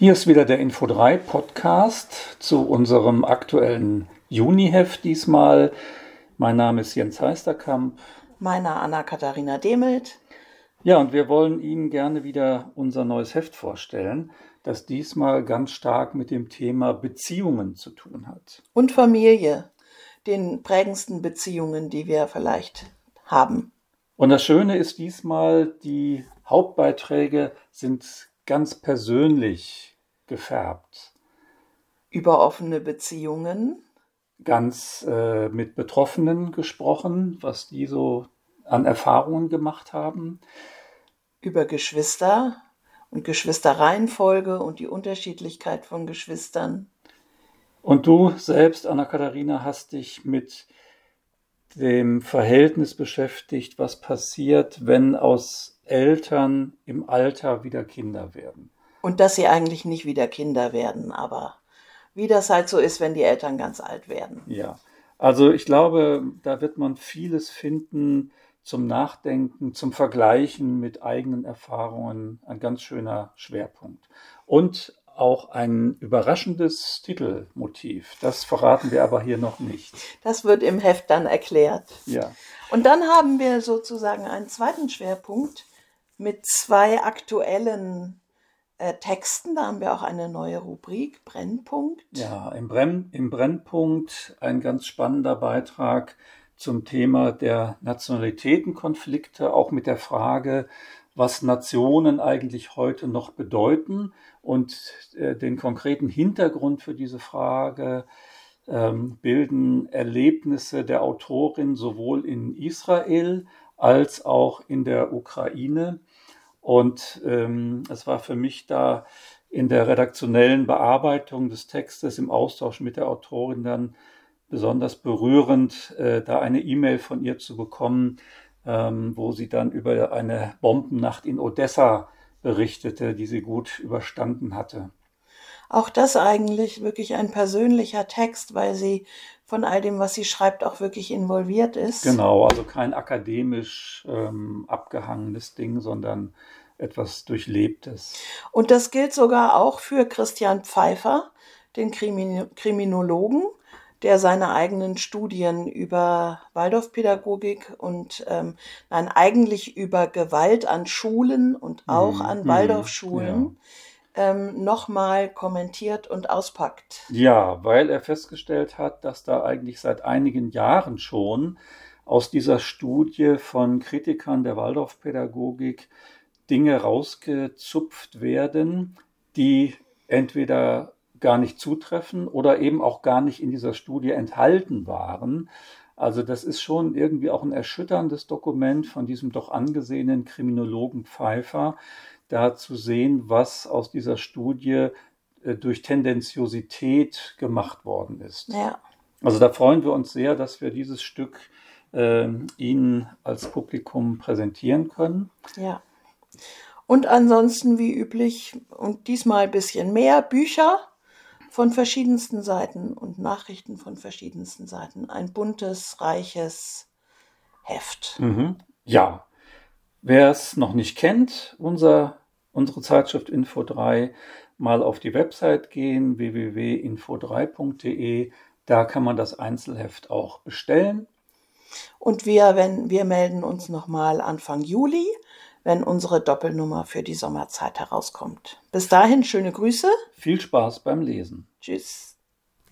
Hier ist wieder der Info 3 Podcast zu unserem aktuellen Juniheft diesmal. Mein Name ist Jens Heisterkamp. Meine Anna-Katharina Demelt. Ja, und wir wollen Ihnen gerne wieder unser neues Heft vorstellen, das diesmal ganz stark mit dem Thema Beziehungen zu tun hat. Und Familie, den prägendsten Beziehungen, die wir vielleicht haben. Und das Schöne ist diesmal, die Hauptbeiträge sind ganz persönlich gefärbt. Über offene Beziehungen. Ganz äh, mit Betroffenen gesprochen, was die so an Erfahrungen gemacht haben. Über Geschwister und Geschwisterreihenfolge und die Unterschiedlichkeit von Geschwistern. Und du selbst, Anna-Katharina, hast dich mit dem Verhältnis beschäftigt, was passiert, wenn aus Eltern im Alter wieder Kinder werden. Und dass sie eigentlich nicht wieder Kinder werden, aber wie das halt so ist, wenn die Eltern ganz alt werden. Ja, also ich glaube, da wird man vieles finden zum Nachdenken, zum Vergleichen mit eigenen Erfahrungen. Ein ganz schöner Schwerpunkt. Und auch ein überraschendes Titelmotiv. Das verraten wir aber hier noch nicht. Das wird im Heft dann erklärt. Ja. Und dann haben wir sozusagen einen zweiten Schwerpunkt mit zwei aktuellen äh, Texten. Da haben wir auch eine neue Rubrik, Brennpunkt. Ja, im, Brenn, im Brennpunkt ein ganz spannender Beitrag zum Thema der Nationalitätenkonflikte, auch mit der Frage, was Nationen eigentlich heute noch bedeuten und äh, den konkreten Hintergrund für diese Frage ähm, bilden Erlebnisse der Autorin sowohl in Israel als auch in der Ukraine. Und ähm, es war für mich da in der redaktionellen Bearbeitung des Textes im Austausch mit der Autorin dann besonders berührend, äh, da eine E-Mail von ihr zu bekommen, ähm, wo sie dann über eine Bombennacht in Odessa berichtete, die sie gut überstanden hatte. Auch das eigentlich wirklich ein persönlicher Text, weil sie von all dem, was sie schreibt, auch wirklich involviert ist. Genau, also kein akademisch ähm, abgehangenes Ding, sondern etwas Durchlebtes. Und das gilt sogar auch für Christian Pfeiffer, den Krimin Kriminologen, der seine eigenen Studien über Waldorfpädagogik und ähm, nein, eigentlich über Gewalt an Schulen und auch mhm. an Waldorfschulen ja. Ähm, nochmal kommentiert und auspackt. Ja, weil er festgestellt hat, dass da eigentlich seit einigen Jahren schon aus dieser Studie von Kritikern der Waldorfpädagogik Dinge rausgezupft werden, die entweder gar nicht zutreffen oder eben auch gar nicht in dieser Studie enthalten waren. Also das ist schon irgendwie auch ein erschütterndes Dokument von diesem doch angesehenen Kriminologen Pfeiffer, da zu sehen, was aus dieser Studie äh, durch Tendenziosität gemacht worden ist. Ja. Also da freuen wir uns sehr, dass wir dieses Stück äh, Ihnen als Publikum präsentieren können. Ja. Und ansonsten wie üblich und diesmal ein bisschen mehr Bücher von verschiedensten Seiten und Nachrichten von verschiedensten Seiten. Ein buntes, reiches Heft. Mhm. Ja, wer es noch nicht kennt, unser, unsere Zeitschrift Info 3, mal auf die Website gehen, www.info3.de. Da kann man das Einzelheft auch bestellen. Und wir, wenn, wir melden uns nochmal Anfang Juli wenn unsere Doppelnummer für die Sommerzeit herauskommt. Bis dahin schöne Grüße. Viel Spaß beim Lesen. Tschüss.